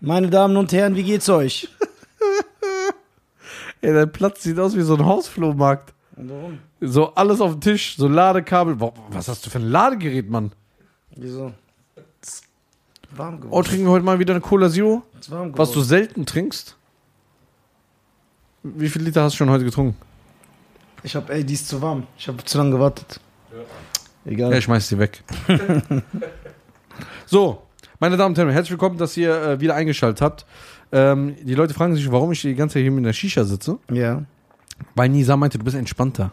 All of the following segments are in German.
Meine Damen und Herren, wie geht's euch? Ey, dein Platz sieht aus wie so ein Hausflohmarkt. Warum? So alles auf dem Tisch, so Ladekabel. Boah, was hast du für ein Ladegerät, Mann? Wieso? Warm Oh, geworden. trinken wir heute mal wieder eine Cola Zero? Ist warm geworden. Was du selten trinkst? Wie viel Liter hast du schon heute getrunken? Ich hab, ey, die ist zu warm. Ich hab zu lange gewartet. Egal. Ja, ich schmeiß die weg. so, meine Damen und Herren, herzlich willkommen, dass ihr äh, wieder eingeschaltet habt. Ähm, die Leute fragen sich, warum ich die ganze Zeit hier mit der Shisha sitze. ja. Weil Nisa meinte, du bist entspannter.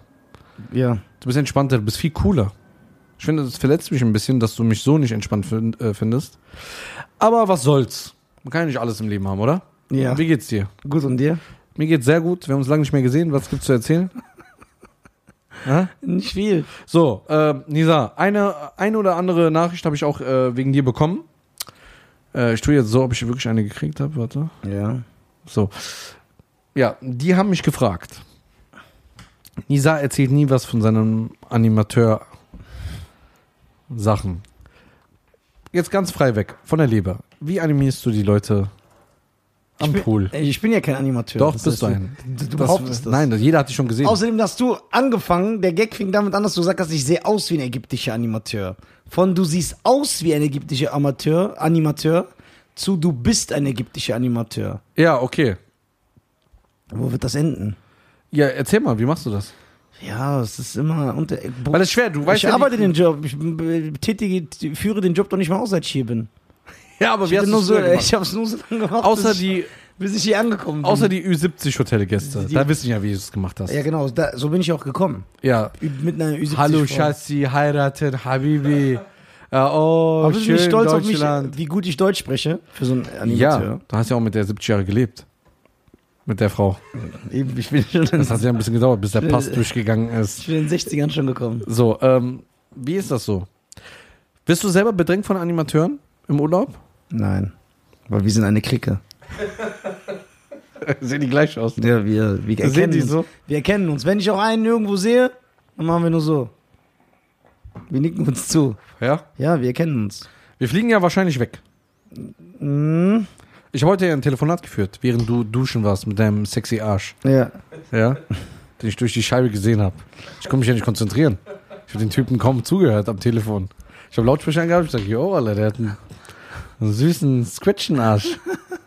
Ja. Du bist entspannter, du bist viel cooler. Ich finde, das verletzt mich ein bisschen, dass du mich so nicht entspannt find, äh, findest. Aber was soll's? Man kann ja nicht alles im Leben haben, oder? Ja. Wie geht's dir? Gut, und dir? Mir geht's sehr gut. Wir haben uns lange nicht mehr gesehen. Was gibt's zu erzählen? ja? Nicht viel. So, äh, Nisa, eine, eine oder andere Nachricht habe ich auch äh, wegen dir bekommen. Äh, ich tue jetzt so, ob ich wirklich eine gekriegt habe. Warte. Ja. So. Ja, die haben mich gefragt. Nisa erzählt nie was von seinem Animateur Sachen. Jetzt ganz frei weg, von der Leber. Wie animierst du die Leute am ich bin, Pool? Ich bin ja kein Animateur. Doch, Das bist du ein. Du, du Das- behauptest das. Nein, das- jeder hat dich schon gesehen. Außerdem hast du angefangen, der Gag fing damit an, dass du gesagt hast, ich sehe aus wie ein ägyptischer Animateur. Von du siehst aus wie ein ägyptischer Amateur, Animateur zu du bist ein ägyptischer Animateur. ja, okay. Wo wird das enden? Ja, erzähl mal, wie machst du das? Ja, es ist immer unter. Weil ist schwer, du weißt ich ja arbeite den Job. Ich tätige, führe den Job doch nicht mal aus, seit ich hier bin. Ja, aber Ich, wie hast du nur so, so ich habe es nur so lange gemacht, Außer die, bis ich hier angekommen bin. außer die Ü70-Hotelgäste. Die- Da wissen ja, wie du es gemacht hast. ja, genau. Da, so bin ich auch gekommen. Ja. Ü- Mit einer Ü70 Hallo. Schatzi, heiraten, Habibi. Äh, oh, Aber schön nicht stolz auf mich, wie gut ich Deutsch spreche für so einen ja, Animateur? du hast ja auch mit der 70 Jahre gelebt. Mit der Frau. Eben, ich bin schon Das hat ja ein bisschen gedauert, bis der Pass durchgegangen ist. ich bin in den 60ern schon gekommen. So, ähm, wie ist das so? Bist du selber bedrängt von Animateuren im Urlaub? Nein. Weil wir sind eine Clique. Sehen die gleich aus? Ja, wir, wir Sehen erkennen die uns. so? Wir erkennen uns. Wenn ich auch einen irgendwo sehe, dann machen wir nur so. Wir nicken uns zu. Ja. Ja, wir erkennen uns. Wir fliegen ja wahrscheinlich weg. Mhm. Ich habe heute ja ein Telefonat geführt, während du duschen warst mit deinem sexy Arsch. Ja. Ja. Den ich durch die Scheibe gesehen habe. Ich konnte mich ja nicht konzentrieren. Ich habe den Typen kaum zugehört am Telefon. Ich habe Lautsprecher angehabt. Ich sage, jo, Alter, der hat einen, einen süßen Squitchen-Arsch.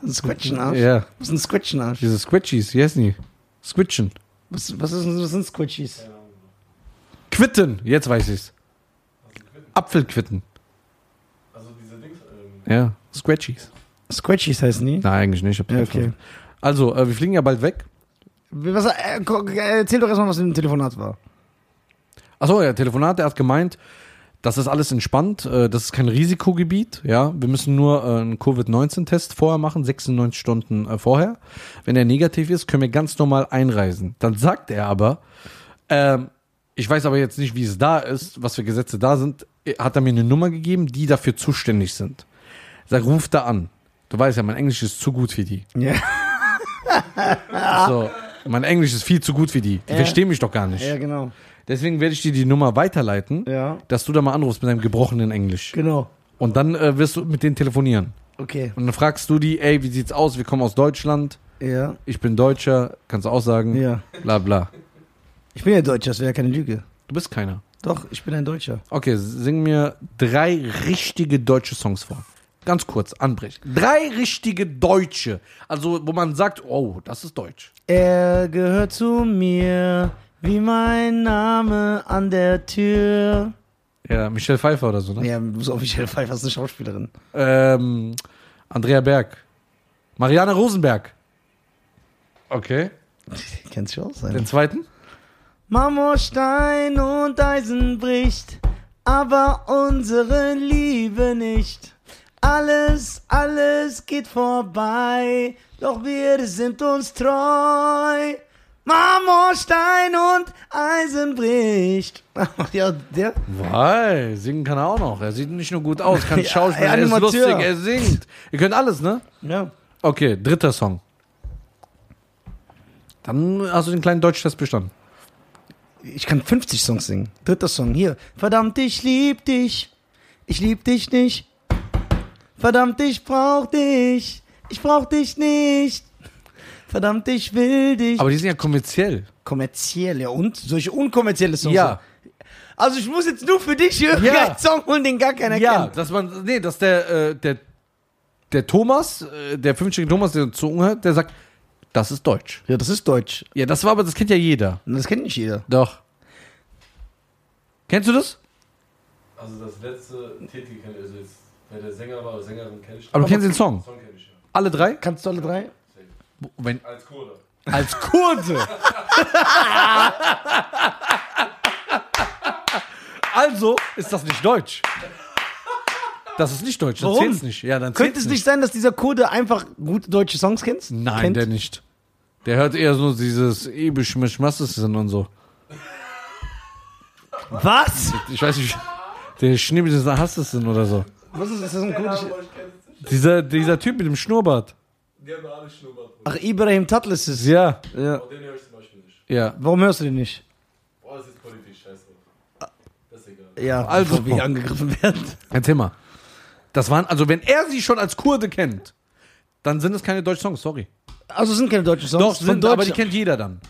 Ein Squitchen-Arsch. Ja. Was ist ein Squitchen-Arsch? Diese Squitchies, wie heißen die? Squitchen. Was, was, ist, was sind Squitchies? Quitten, jetzt weiß ich's. Apfelquitten. Also diese Dings. Ähm, Ja, Squatchies. Squitchies heißen die? Nein, eigentlich nicht. Ja, okay. Also, äh, wir fliegen ja bald weg. Was, äh, äh, erzähl doch erstmal, was im Telefonat war. Achso, ja, Telefonat, der hat gemeint, das ist alles entspannt, äh, das ist kein Risikogebiet, ja. Wir müssen nur äh, einen Covid-19-Test vorher machen, 96 Stunden äh, vorher. Wenn er negativ ist, können wir ganz normal einreisen. Dann sagt er aber, ähm, ich weiß aber jetzt nicht, wie es da ist, was für Gesetze da sind, hat er mir eine Nummer gegeben, die dafür zuständig sind. Sag, ruf da an. Du weißt ja, mein Englisch ist zu gut für die. Ja. So, mein Englisch ist viel zu gut für die. Die Ja. verstehen mich doch gar nicht. Ja, genau. Deswegen werde ich dir die Nummer weiterleiten, Ja. dass du da mal anrufst mit deinem gebrochenen Englisch. Genau. Und dann äh, wirst du mit denen telefonieren. Okay. Und dann fragst du die, ey, wie sieht's aus? Wir kommen aus Deutschland. Ja. Ich bin Deutscher. Kannst du auch sagen. Ja. Bla bla. Ich bin ja Deutscher, das wäre ja keine Lüge. Du bist keiner. Doch, ich bin ein Deutscher. Okay, sing mir drei richtige deutsche Songs vor. Ganz kurz, anbrechen. Drei richtige deutsche. Also, wo man sagt, oh, das ist deutsch. Er gehört zu mir, wie mein Name an der Tür. Ja, Michelle Pfeiffer oder so, ne? Ja, du bist offiziell Pfeiffer, ist eine Schauspielerin. Ähm, Andrea Berg. Marianne Rosenberg. Okay. Kennst du aus? Den zweiten? Marmorstein und Eisen bricht, aber unsere Liebe nicht. Alles, alles geht vorbei, doch wir sind uns treu. Marmorstein und Eisen bricht. ja, der. Weil, singen kann er auch noch. Er sieht nicht nur gut aus, kann Ja, Schauspiel, er ist lustig, er singt. Ihr könnt alles, ne? Ja. Okay, dritter Song. Dann hast du den kleinen Deutschtest bestanden. Ich kann 50 Songs singen. Dritter Song, hier. Verdammt, ich lieb dich. Ich lieb dich nicht. Verdammt, ich brauch dich. Ich brauch dich nicht. Verdammt, ich will dich. Aber die sind ja kommerziell. kommerziell, ja und? Solche unkommerzielle Songs. Ja. Also ich muss jetzt nur für dich irgendeinen Ja. Song holen, den gar keiner Ja, kennt. dass man, nee, dass der, äh, der, der Thomas, äh, der fünfjährige Thomas, der zuhört, der sagt, das ist Deutsch. Ja, das ist Deutsch. Ja, das war aber, das kennt ja jeder. Das kennt nicht jeder. Doch. Kennst du das? Also das letzte Titel kenne ich, also jetzt, wer der Sänger war oder Sängerin kenne ich. Aber du kennst den Song. Song kenne ich ja. Alle drei? Kannst du alle drei? Wenn, Als Kurde. als Kurde. also ist das nicht Deutsch. Das ist nicht Deutsch. Dann Warum? zählt's nicht. Ja, dann Könnte es nicht sein, dass dieser Kurde einfach gute deutsche Songs kennt? Nein, kennt? der nicht. Der hört eher so dieses Ebischmischmasses und so. Was? Ich weiß nicht, der Schnibbel des Hassessen oder so. Was ist das? Ist das ein Keine kurdisch? Ahnung, aber ich kenne es nicht. Dieser, dieser Typ mit dem Schnurrbart. Die haben alle Schnurrbart. Ach, Ibrahim Tatl ist es. Ja, ja. Aber den höre ich zum Beispiel nicht. ja. Warum hörst du den nicht? Boah, das ist politisch, scheiße. Das ist egal. Ja, Also. wir angegriffen werden. Erzähl mal. Das waren, also wenn er sie schon als Kurde kennt, dann sind es keine deutschen Songs, sorry. Also sind keine deutschen Songs. Doch, sind, aber die kennt jeder dann.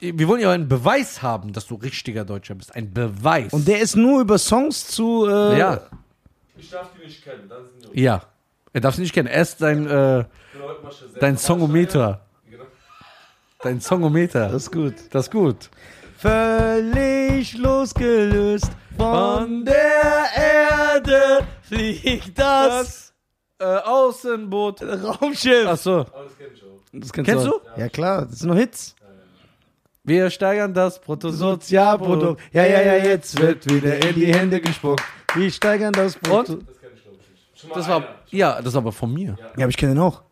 Wir wollen ja einen Beweis haben, dass du richtiger Deutscher bist. Ein Beweis. Und der ist nur über Songs zu. Äh, ja, Ich darf die nicht kennen, dann sind die ja. Er darf sie nicht kennen. Er ist dein, äh, das dein. Songometer. Dein Songometer. Das ist gut. Das ist gut. Völlig losgelöst von der Erde fliegt das Äh, Außenboot. Raumschiff. Ach so. Aber das ich auch. Das Kennst auch. Ja klar, das sind nur Hits. Wir steigern das Sozialprodukt. Ja, ja, ja, jetzt wird wieder in die Hände gespuckt. Wir steigern das Produkt. Das Das war, einer. ja, das ist aber von mir. Ja, aber ich kenne den auch.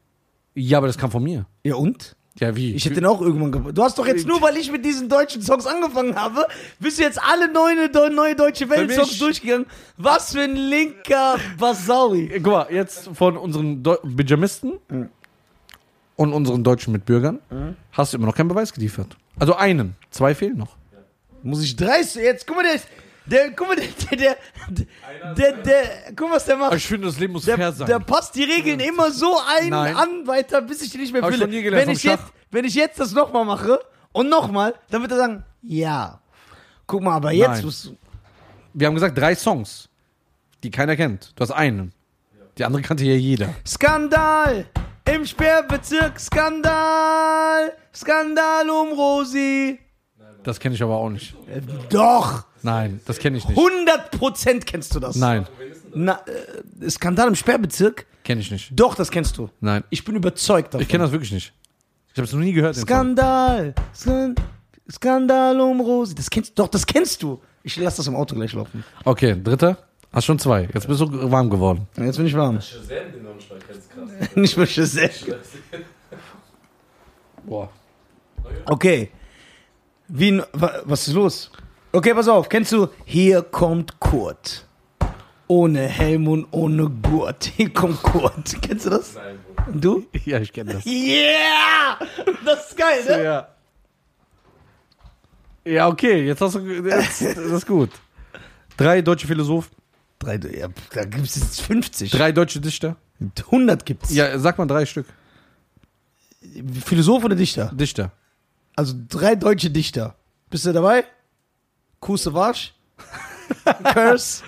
Ja, aber das kam von mir. Ja und? Ja, wie? Ich hätte den auch irgendwann gebracht. Du hast doch jetzt nur, weil ich mit diesen deutschen Songs angefangen habe, bist du jetzt alle neue, neue deutsche Welt-Songs durchgegangen. Was für ein linker Basauri. Guck mal, jetzt von unseren Deu Pyjamisten und unseren deutschen Mitbürgern hast du immer noch keinen Beweis geliefert. Also einen. Zwei fehlen noch. Muss ich dreist jetzt? Guck mal, der, ist- der, guck mal, der, der, der, der, der, guck mal, was der macht. ich finde, das Leben muss fair Der, sein. der passt die Regeln immer so ein Nein. an weiter, bis ich die nicht mehr Hab ich dir gelernt Wenn vom ich, jetzt, Schach. wenn ich jetzt das nochmal mache und nochmal, dann wird er sagen, ja. Guck mal, aber jetzt Nein. musst du. Wir haben gesagt, drei Songs, die keiner kennt. Du hast einen. Die andere kannte ja jeder. Skandal! Im Sperrbezirk Skandal! Skandal um Rosi! Das kenne ich aber auch nicht. Äh, Doch! Nein, das kenne ich nicht. 100% kennst du das. Nein, Na, äh, Skandal im Sperrbezirk? kenne ich nicht. Doch, das kennst du. Nein, Ich bin überzeugt davon. ich kenne das wirklich nicht. Ich habe es noch nie gehört. den. Skandal! Skan Skandal um Rosi. Das kennst Doch, das kennst du. Ich lass das im Auto gleich laufen. Okay, dritter. Hast schon zwei. Jetzt bist du warm geworden. Jetzt bin ich warm. Shazam, den noch nicht mal kennst, krass. Nicht mehr Shazam. Boah. Okay. Wie, wa- was ist los? Okay, pass auf. Kennst du Hier kommt Kurt? Ohne Helm und ohne Gurt. Hier kommt Kurt. Kennst du das? Nein, du? Ja, ich kenne das. Yeah! Das ist geil, ne? Ja. Ja, okay, jetzt hast du. Jetzt, das ist gut. Drei deutsche Philosophen, Drei, ja, da gibt es jetzt 50. drei deutsche Dichter. 100 gibt's. Ja, sag mal drei Stück. Philosoph oder Dichter? Dichter. Also drei deutsche Dichter. Bist du dabei? Kuse Warsch, Curse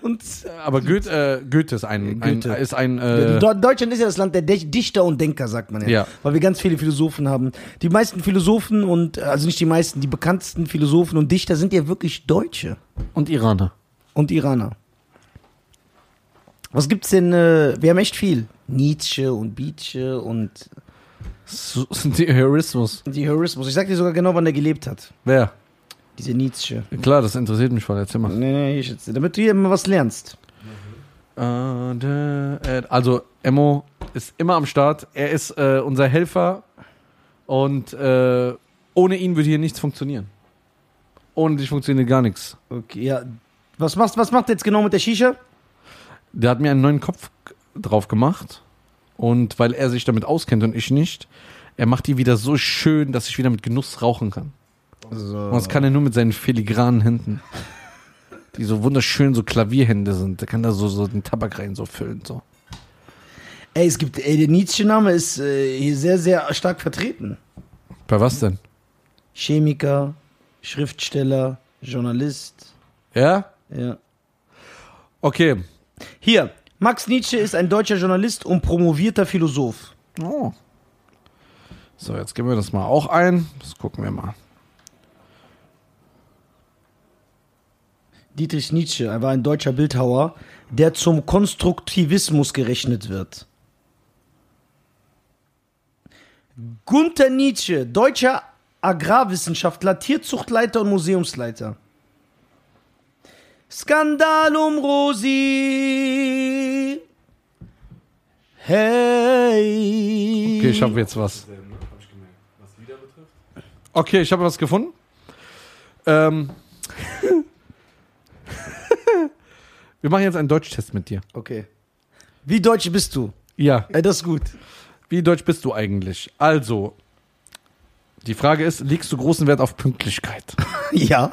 und Aber Goethe, äh, Goethe ist ein, ein, Goethe. ist ein äh, Deutschland ist ja das Land der Dichter und Denker, sagt man ja. Ja. Weil wir ganz viele Philosophen haben. Die meisten Philosophen und, also nicht die meisten, die bekanntesten Philosophen und Dichter sind ja wirklich Deutsche und Iraner. und Iraner. Was gibt's denn? Äh, wir haben echt viel. Nietzsche und Beetsche und die Heurismus. die Heurismus. Ich sag dir sogar genau, wann der gelebt hat. Wer? Diese Nietzsche. Klar, das interessiert mich voll. Erzähl mal. Nee, nee, ich jetzt, damit du hier immer was lernst. Also, Emo ist immer am Start. Er ist äh, unser Helfer. Und äh, ohne ihn würde hier nichts funktionieren. Ohne dich funktioniert gar nichts. Okay, ja. Was machst, was macht jetzt genau mit der Shisha? Der hat mir einen neuen Kopf drauf gemacht. Und weil er sich damit auskennt und ich nicht, er macht die wieder so schön, dass ich wieder mit Genuss rauchen kann. Und das kann er nur mit seinen filigranen Händen. Die so wunderschön so Klavierhände sind. Da kann er so, so den Tabak rein so füllen. So. Ey, es gibt, ey, der Nietzsche-Name ist äh, hier sehr, sehr stark vertreten. Bei was denn? Chemiker, Schriftsteller, Journalist. Ja? Ja. Okay. Hier, Max Nietzsche ist ein deutscher Journalist und promovierter Philosoph. Oh. So, jetzt geben wir das mal auch ein. Das gucken wir mal. Dietrich Nietzsche er war ein deutscher Bildhauer, der zum Konstruktivismus gerechnet wird. Gunther Nietzsche, deutscher Agrarwissenschaftler, Tierzuchtleiter und Museumsleiter. Skandal um Rosi. Hey. Okay, ich habe jetzt was. Okay, ich habe was gefunden. Ähm. wir machen jetzt einen Deutschtest mit dir. Okay. Wie deutsch bist du? Ja. Ey, das ist gut. Wie deutsch bist du eigentlich? Also, die Frage ist, legst du großen Wert auf Pünktlichkeit? Ja.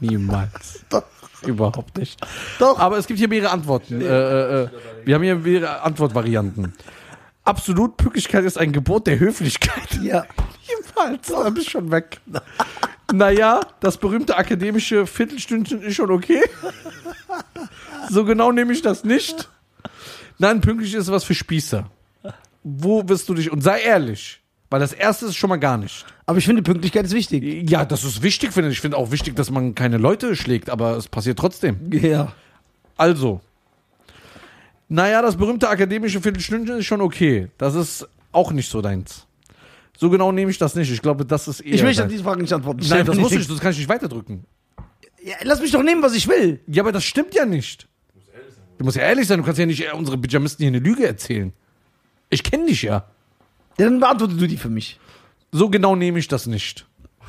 Niemals. Doch. Überhaupt nicht. Doch. Aber es gibt hier mehrere Antworten. Äh, äh, äh, wir haben hier mehrere Antwortvarianten. Absolut, Pünktlichkeit ist ein Gebot der Höflichkeit. Ja. Niemals. Da bist du schon weg. Naja, das berühmte akademische Viertelstündchen ist schon okay. So genau nehme ich das nicht. Nein, pünktlich ist was für Spießer. Wo wirst du dich, und sei ehrlich, weil das erste ist schon mal gar nicht. Aber ich finde, Pünktlichkeit ist wichtig. Ja, das ist wichtig, finde ich. Ich finde auch wichtig, dass man keine Leute schlägt, aber es passiert trotzdem. Ja. Also, naja, das berühmte akademische Viertelstündchen ist schon okay. Das ist auch nicht so deins. So genau nehme ich das nicht. Ich glaube, das ist eher. Ich möchte auf diese Frage nicht antworten. Nein, das muss ich, das kann ich nicht weiterdrücken. Ja, lass mich doch nehmen, was ich will. Ja, aber das stimmt ja nicht. Du musst ja ehrlich sein, du kannst ja nicht äh, unsere Pyjamisten hier eine Lüge erzählen. Ich kenne dich ja. Ja, dann beantworte du die für mich. So genau nehme ich das nicht.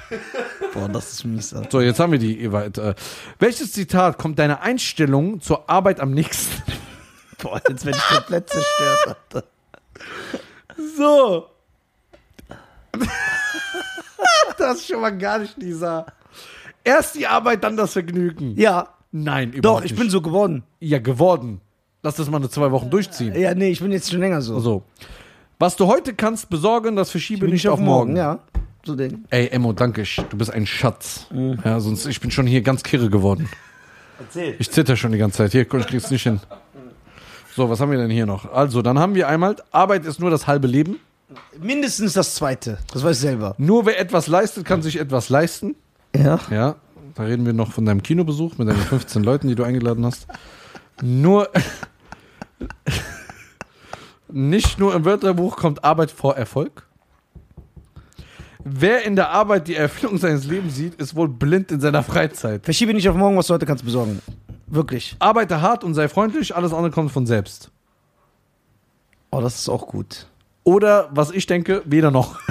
Boah, das ist mies. Alter. So, jetzt haben wir die Ewald. Äh, welches Zitat kommt deiner Einstellung zur Arbeit am nächsten? Boah, jetzt werde ich komplett zerstört. Alter. So. das ist schon mal gar nicht, Lisa. Erst die Arbeit, dann das Vergnügen. Ja, Nein, doch, überhaupt ich nicht. bin so geworden. Ja, geworden. Lass das mal eine zwei Wochen durchziehen. Ja, nee, ich bin jetzt schon länger so. So. Was du heute kannst besorgen, das verschiebe nicht auf morgen. Ja, so den. Ey, Emmo, danke. ich- Du bist ein Schatz. Mhm. Ja, sonst, ich bin schon hier ganz kirre geworden. Erzähl. Ich zitter schon die ganze Zeit. Hier, komm, ich krieg's nicht hin. So, was haben wir denn hier noch? Also, dann haben wir einmal, Arbeit ist nur das halbe Leben. Mindestens das zweite. Das weiß ich selber. Nur wer etwas leistet, kann sich etwas leisten. Ja. Ja, da reden wir noch von deinem Kinobesuch mit deinen 15 Leuten, die du eingeladen hast. Nur, nicht nur im Wörterbuch kommt Arbeit vor Erfolg. Wer in der Arbeit die Erfüllung seines Lebens sieht, ist wohl blind in seiner Freizeit. Verschiebe nicht auf morgen, was du heute kannst besorgen. Wirklich. Arbeite hart und sei freundlich, alles andere kommt von selbst. Oh, das ist auch gut. Oder, was ich denke, weder noch.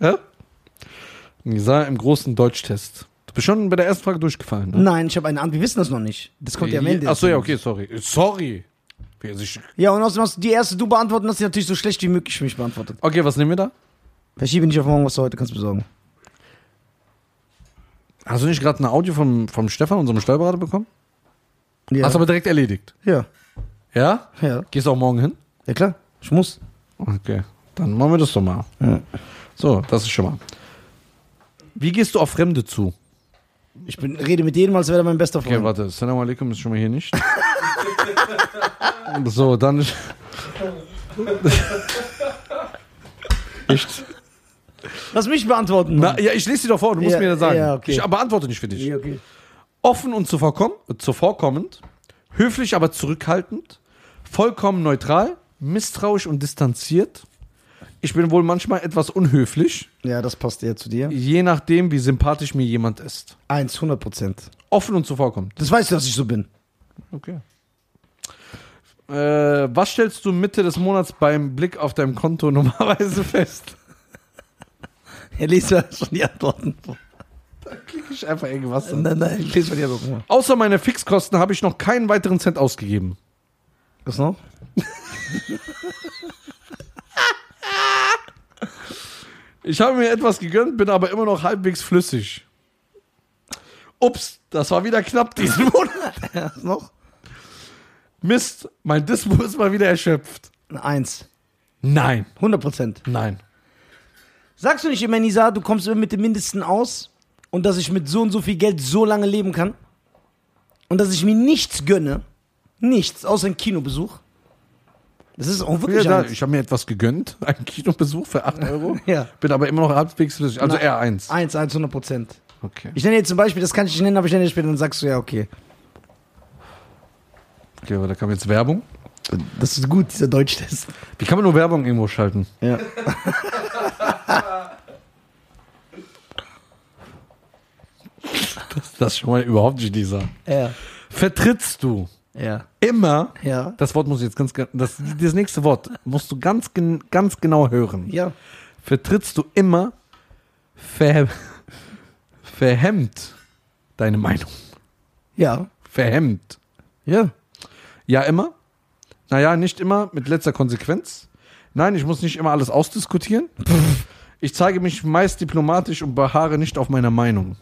ja? Nisa im großen Deutschtest. Du bist schon bei der ersten Frage durchgefallen. Ne? Nein, ich habe eine Antwort. Wir wissen das noch nicht. Das kommt ja am Ende. Achso, ja, okay, sorry. Sorry. Sich- Ja, und außerdem hast du die erste du beantworten, hast du natürlich so schlecht wie möglich für mich beantwortet. Okay, was nehmen wir da? Verschiebe nicht auf morgen, was du heute kannst besorgen. Hast du nicht gerade ein Audio vom, vom Stefan, unserem Steuerberater, bekommen? Ja. Hast aber direkt erledigt. ja. Ja? Ja. Gehst du auch morgen hin? Ja, klar. Ich muss. Okay. Dann machen wir das doch mal. Ja. So, das ist schon mal. Wie gehst du auf Fremde zu? Ich bin, rede mit jedem, als wäre er mein bester Okay, Freund. warte. Salam alaikum ist schon mal hier nicht. so, dann. Echt? Lass mich beantworten. Na, ja, ich lese sie doch vor, du musst Ja, mir das sagen. ja, okay. Ich beantworte nicht für dich. Ja, okay. Offen und zuvorkomm, zuvorkommend, höflich aber zurückhaltend, vollkommen neutral, misstrauisch und distanziert. Ich bin wohl manchmal etwas unhöflich, ja, das passt eher zu dir. je nachdem, wie sympathisch mir jemand ist. Eins, 100 Prozent. Offen und zuvorkommend. Das weißt du, dass ich so bin. Okay. Äh, was stellst du Mitte des Monats beim Blick auf deinem Konto normalerweise fest? Er liest ja schon die Antworten. Klicke ich einfach irgendwas. an. Nein, nein, ich lese mal die Antworten. Außer meine Fixkosten habe ich noch keinen weiteren Cent ausgegeben. Was noch? Ich habe mir etwas gegönnt, bin aber immer noch halbwegs flüssig. Ups, das war wieder knapp diesen Monat. Was noch? Mist, mein Dispo ist mal wieder erschöpft. Eine Eins. Nein, 100 Prozent. nein. Sagst du nicht immer, Nisa, du kommst immer mit dem Mindesten aus und dass ich mit so und so viel Geld so lange leben kann? Und dass ich mir nichts gönne, nichts, außer einen Kinobesuch? Das ist auch Ja, wirklich da, ich habe mir etwas gegönnt, einen Kinobesuch für 8 Euro. Ja. Bin aber immer noch halbwegs flüssig, also eher eins. Eins, eins, 100 Prozent. Okay. Ich nenne jetzt zum Beispiel, das kann ich nicht nennen, aber ich nenne jetzt später, dann sagst du ja, okay. okay, aber da kam jetzt Werbung. Das ist gut, dieser Deutschtest. Wie kann man nur Werbung irgendwo schalten? Ja. Das ist schon mal überhaupt nicht dieser. Ja. Vertrittst du Ja. immer, Ja. das Wort muss ich jetzt ganz, das, das nächste Wort musst du ganz, ganz genau hören. Ja. Vertrittst du immer ver, verhemmt deine Meinung. Ja. Verhemmt. Ja. Ja, immer? Naja, nicht immer, mit letzter Konsequenz. Nein, ich muss nicht immer alles ausdiskutieren. Ich zeige mich meist diplomatisch und beharre nicht auf meiner Meinung.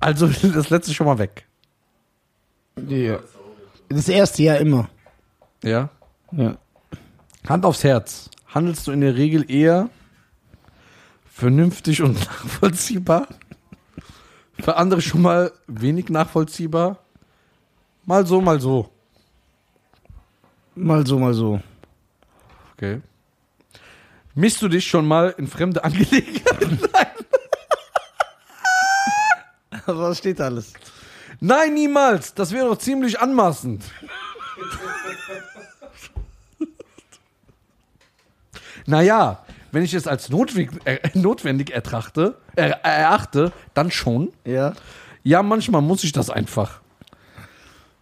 Also das letzte schon mal weg. Ja. Das erste ja immer. Ja. Ja. Hand aufs Herz. Handelst du in der Regel eher vernünftig und nachvollziehbar? Für andere schon mal wenig nachvollziehbar? Mal so, mal so. Mal so, mal so. Okay. Mischst du dich schon mal in fremde Angelegenheiten? Was steht da alles? Nein, niemals. Das wäre doch ziemlich anmaßend. naja, wenn ich es als notwendig, äh, notwendig ertrachte, äh, erachte, dann schon. Ja. Ja, manchmal muss ich das einfach.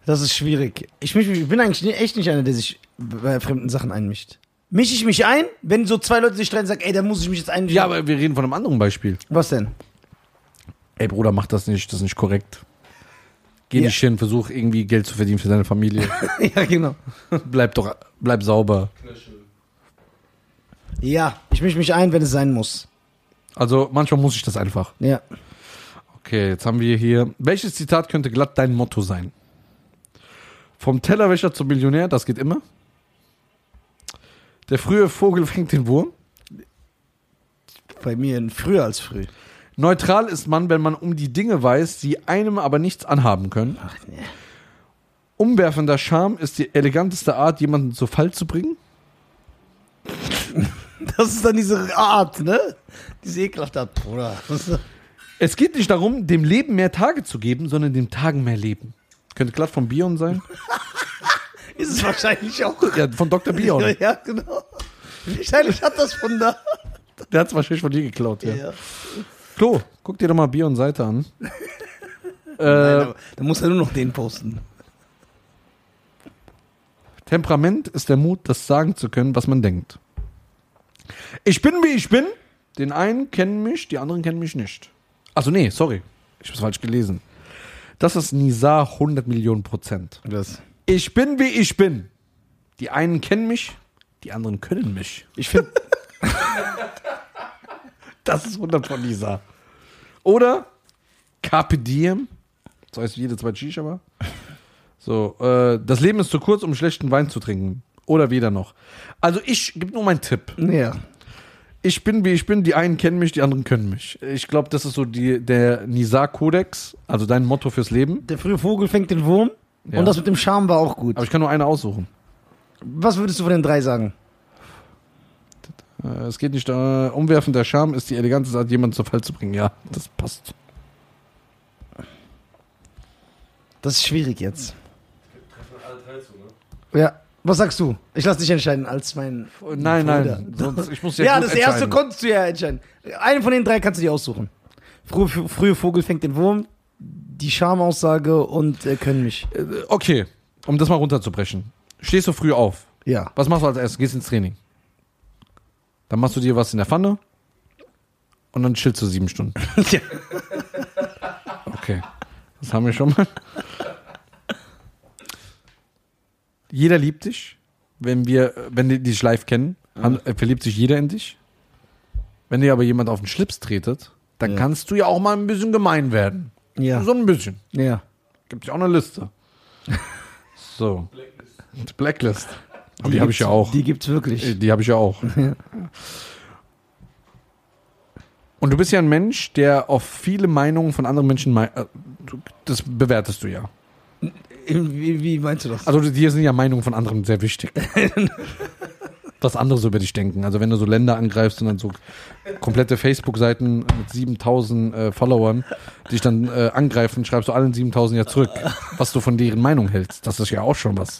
Das ist schwierig. Ich, mich, ich bin eigentlich echt nicht einer, der sich bei fremden Sachen einmischt. Mische ich mich ein, wenn so zwei Leute sich streiten und sagen, ey, da muss ich mich jetzt einmischen. Ja, aber wir reden von einem anderen Beispiel. Was denn? Ey, Bruder, mach das nicht, das ist nicht korrekt. Geh Ja. nicht hin, versuch irgendwie Geld zu verdienen für deine Familie. ja, genau. bleib doch, bleib sauber. Ja, ich mische mich ein, wenn es sein muss. Also manchmal muss ich das einfach. Ja. Okay, jetzt haben wir hier. Welches Zitat könnte glatt dein Motto sein? Vom Tellerwäscher zum Millionär, das geht immer. Der frühe Vogel fängt den Wurm. Bei mir früher als früh. Neutral ist man, wenn man um die Dinge weiß, die einem aber nichts anhaben können. Ach nee. Umwerfender Charme ist die eleganteste Art, jemanden zu Fall zu bringen. Das ist dann diese Art, ne? Diese ekelhafte Art, Bruder. Es geht nicht darum, dem Leben mehr Tage zu geben, sondern dem Tagen mehr Leben. Könnte glatt von Bion sein. Ist es wahrscheinlich auch. Ja, von Dr. Bion. Ja, genau. Wahrscheinlich hat das von da. Der hat es wahrscheinlich von dir geklaut, ja. Ja. Klo, guck dir doch mal Bion Seite an. Nein, äh, aber da muss er nur noch den posten. Temperament ist der Mut, das sagen zu können, was man denkt. Ich bin, wie ich bin. Den einen kennen mich, die anderen kennen mich nicht. Also nee, sorry. Ich hab's falsch gelesen. Das ist Nizar 100 Millionen Prozent. Das. Ich bin, wie ich bin. Die einen kennen mich, die anderen können mich. Ich finde, Das ist 100 von Nizar. Oder Carpe Diem. So heißt jede zweite Shisha war. So, äh, das Leben ist zu kurz, um schlechten Wein zu trinken. Oder weder noch. Also ich gebe nur meinen Tipp. ja. Ich bin, wie ich bin. Die einen kennen mich, die anderen können mich. Ich glaube, das ist so die, der Nizar-Kodex, also dein Motto fürs Leben. Der frühe Vogel fängt den Wurm. Ja. Und das mit dem Charme war auch gut. Aber ich kann nur eine aussuchen. Was würdest du von den drei sagen? Äh, es geht nicht, äh, umwerfender Charme ist die eleganteste Art, jemanden zu Fall zu bringen. Ja, das passt. Das ist schwierig jetzt. Ne? Ja. Was sagst du? Ich lass dich entscheiden als mein. Nein, Bruder. nein. Sonst, ich muss ja, Ja, gut das erste konntest du ja entscheiden. Einen von den drei kannst du dir aussuchen. Frühe, frühe Vogel fängt den Wurm, die Charmaussage und äh, können mich. Äh, Okay, um das mal runterzubrechen. Stehst du früh auf? Ja. Was machst du als erstes? Gehst ins Training. Dann machst du dir was in der Pfanne und dann chillst du sieben Stunden. ja. Okay, das haben wir schon mal. Jeder liebt dich. Wenn wir, wenn die dich live kennen, haben- äh, verliebt sich jeder in dich. Wenn dir aber jemand auf den Schlips tretet, dann Ja. kannst du ja auch mal ein bisschen gemein werden. Ja. So ein bisschen. Ja. Gibt ja auch eine Liste. So. Blacklist. Aber die, habe ich ja auch. Die gibt's wirklich. Äh, Die habe ich ja auch. Und du bist ja ein Mensch, der auf viele Meinungen von anderen Menschen, mei- äh, das bewertest du ja. Wie, wie meinst du das? Also dir sind ja Meinungen von anderen sehr wichtig. Was andere so über dich denken. Also wenn du so Länder angreifst und dann so komplette Facebook-Seiten mit 7000 äh, Followern dich dann äh, angreifen, schreibst du allen 7000 ja zurück, was du von deren Meinung hältst. Das ist ja auch schon was.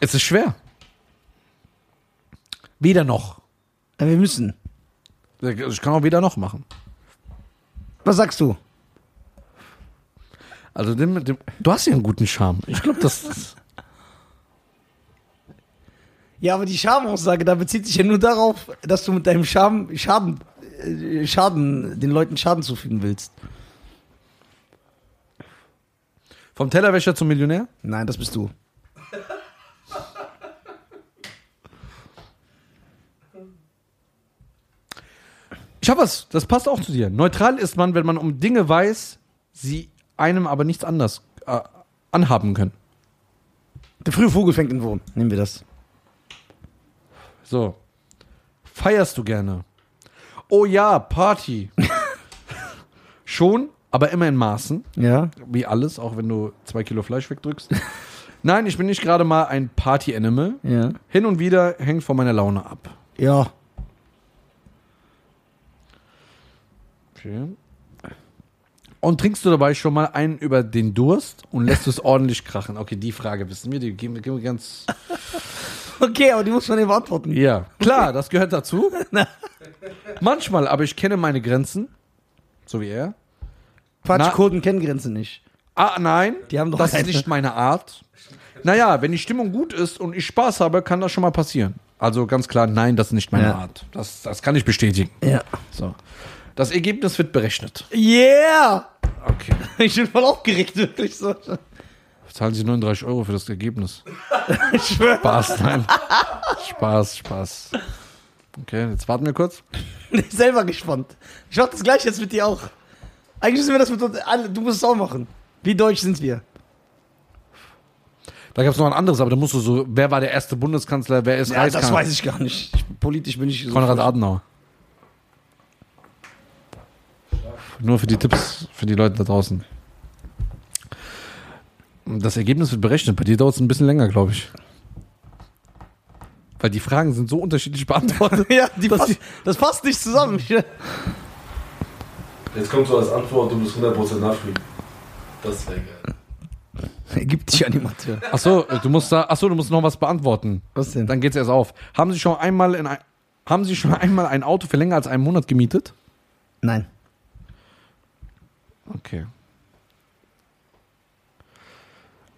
Es ist schwer. Weder noch. Wir müssen. Ich kann auch weder noch machen. Was sagst du? Also dem, dem, du hast ja einen guten Charme. Ich glaube, das Ja, aber die Schamaussage, da bezieht sich ja nur darauf, dass du mit deinem Scham Schaden, äh, Schaden, den Leuten Schaden zufügen willst. vom Tellerwäscher zum Millionär. Nein, das bist du. Ich hab was, das passt auch zu dir. Neutral ist man, wenn man um Dinge weiß, sie einem aber nichts anders äh, anhaben können. Der frühe Vogel fängt den Wurm. Nehmen wir das. So. Feierst du gerne? Oh ja, Party. Schon, aber immer in Maßen. Ja. Wie alles, auch wenn du zwei Kilo Fleisch wegdrückst. Nein, ich bin nicht gerade mal ein Party-Animal. Ja. Hin und wieder hängt von meiner Laune ab. Ja. Okay. Und trinkst du dabei schon mal einen über den Durst und lässt es ordentlich krachen? Okay, die Frage wissen wir, die gehen wir, ganz. Okay, aber die muss man eben beantworten. Ja, klar, das gehört dazu. Manchmal, aber ich kenne meine Grenzen. So wie er. Na- Quatschkurden kennen Grenzen nicht. Ah, nein, Die haben doch das keine. ist nicht meine Art. Naja, wenn die Stimmung gut ist und ich Spaß habe, kann das schon mal passieren. Also ganz klar, nein, das ist nicht meine Ja. Art. Das, das kann ich bestätigen. Ja. So. Das Ergebnis wird berechnet. Yeah! Okay. Ich bin voll aufgeregt, wirklich so. Zahlen Sie 39 Euro für das Ergebnis. Ich schwör. Spaß, nein. Spaß, Spaß. Okay, jetzt warten wir kurz. Ich bin selber gespannt. Ich mach das gleich jetzt mit dir auch. Eigentlich müssen wir das mit uns alle. Du musst es auch machen. Wie deutsch sind wir? Da gab es noch ein anderes, aber da musst du so, wer war der erste Bundeskanzler, wer ist Ja, das Reichskanzler? weiß ich gar nicht. Ich, politisch bin ich so. Konrad Adenauer. Nur für die Tipps, für die Leute da draußen. Das Ergebnis wird berechnet. Bei dir dauert es ein bisschen länger, glaube ich. Weil die Fragen sind so unterschiedlich beantwortet. Ja, die Das- passt, das passt nicht zusammen. Jetzt kommt so als Antwort, du bist 100% nachfliegen. Das wäre geil. gibt dich Animateur. Ach so, du musst da, ach so, du musst noch was beantworten. Was denn? Dann geht's erst auf. Haben Sie schon einmal in ein, haben Sie schon einmal ein Auto für länger als einen Monat gemietet? Nein. Okay.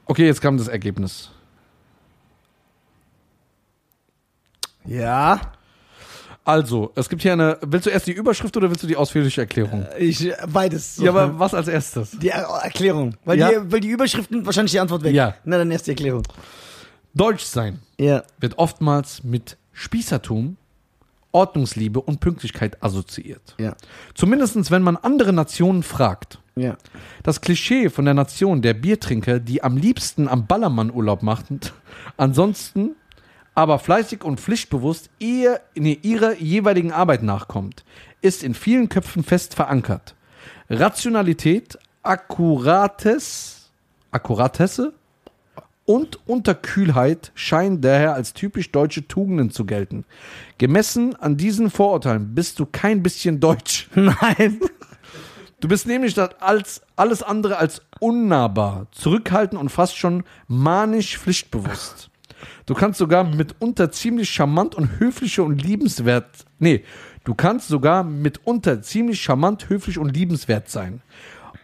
Okay, jetzt kam das Ergebnis. Ja. Also, es gibt hier eine. Willst du erst die Überschrift oder willst du die ausführliche Erklärung? Ich, beides. Ja, aber was als erstes? Die Er- Erklärung. Weil, Ja. die, weil die Überschrift nimmt wahrscheinlich die Antwort weg. Ja. Na, dann erst die Erklärung. Deutsch sein Ja. wird oftmals mit Spießertum, Ordnungsliebe und Pünktlichkeit assoziiert. Ja. Zumindest wenn man andere Nationen fragt. Ja. Das Klischee von der Nation der Biertrinker, die am liebsten am Ballermann Urlaub machen, ansonsten aber fleißig und pflichtbewusst ihr, nee, ihrer jeweiligen Arbeit nachkommt, ist in vielen Köpfen fest verankert. Rationalität, Akkurates, Akkuratesse und Unterkühlheit scheinen daher als typisch deutsche Tugenden zu gelten. Gemessen an diesen Vorurteilen bist du kein bisschen deutsch. Nein. Du bist nämlich das als alles andere als unnahbar, zurückhaltend und fast schon manisch pflichtbewusst. Du kannst sogar mitunter ziemlich charmant und höflich und liebenswert. Nee, du kannst sogar mitunter ziemlich charmant, höflich und liebenswert sein.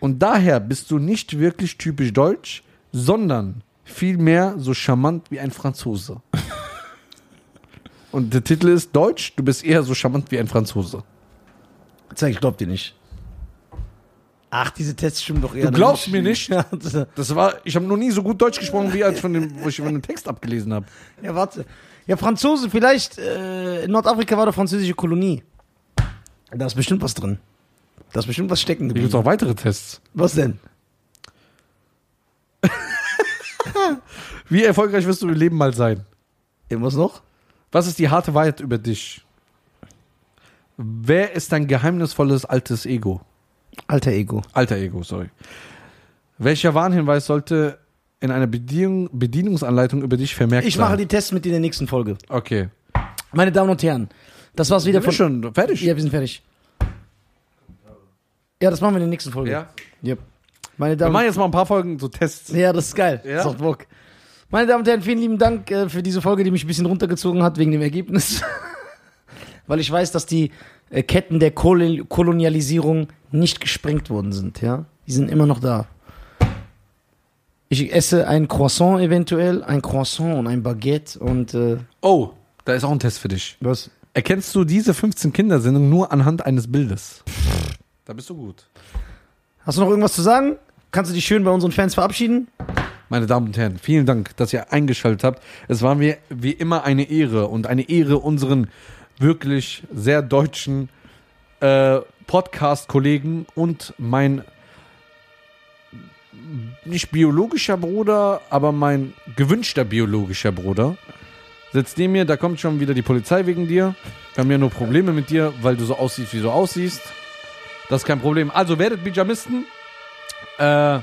Und daher bist du nicht wirklich typisch deutsch, sondern vielmehr so charmant wie ein Franzose. Und der Titel ist Deutsch, du bist eher so charmant wie ein Franzose. Zeig, ich glaub dir nicht. Ach, diese Tests stimmen doch eher. Du glaubst mir nicht? Das- war, ich habe noch nie so gut Deutsch gesprochen, wie als von dem, wo ich von dem Text abgelesen habe. ja, warte. Ja, Franzose, vielleicht, äh, in Nordafrika war doch französische Kolonie. Da ist bestimmt was drin. Da ist bestimmt was stecken Hier gibt geblieben. auch weitere Tests. Was denn? Wie erfolgreich wirst du im Leben mal sein? Irgendwas noch? Was ist die harte Wahrheit über dich? Wer ist dein geheimnisvolles altes Ego? Alter Ego. Alter Ego, sorry. Welcher Warnhinweis sollte in einer Bedienung, Bedienungsanleitung über dich vermerkt Ich sein? mache die Tests mit dir in der nächsten Folge. Okay. Meine Damen und Herren, das war's wieder Sind wir von. schon fertig? Ja, wir sind fertig. Ja, das machen wir in der nächsten Folge. Ja. Yep. Meine Wir Damen machen jetzt mal ein paar Folgen so Tests. Ja, das ist geil. Ja? Das macht Bock. Meine Damen und Herren, vielen lieben Dank äh, für diese Folge, die mich ein bisschen runtergezogen hat wegen dem Ergebnis. Weil ich weiß, dass die äh, Ketten der Kol Kolonialisierung nicht gesprengt worden sind, ja. Die sind immer noch da. Ich esse ein Croissant eventuell, ein Croissant und ein Baguette und äh, Oh, da ist auch ein Test für dich. was? Erkennst du diese 15 Kindersendungen nur anhand eines Bildes? Da bist du gut. Hast du noch irgendwas zu sagen? Kannst du dich schön bei unseren Fans verabschieden? Meine Damen und Herren, vielen Dank, dass ihr eingeschaltet habt. Es war mir wie immer eine Ehre und eine Ehre unseren wirklich sehr deutschen äh, Podcast-Kollegen und mein nicht biologischer Bruder, aber mein gewünschter biologischer Bruder sitzt neben mir. Da kommt schon wieder die Polizei wegen dir. Wir haben ja nur Probleme mit dir, weil du so aussiehst, wie du aussiehst. Das ist kein Problem. Also werdet Bijamisten. Äh,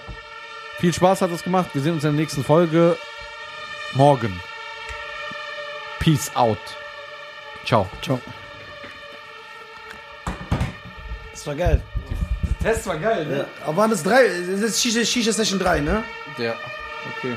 viel Spaß hat es gemacht. Wir sehen uns in der nächsten Folge morgen. Peace out. Ciao. Ciao. Das war geil. Der Test war geil, Ja, aber waren das drei? Das ist Shisha, Shisha Session 3, ne? Ja. Okay.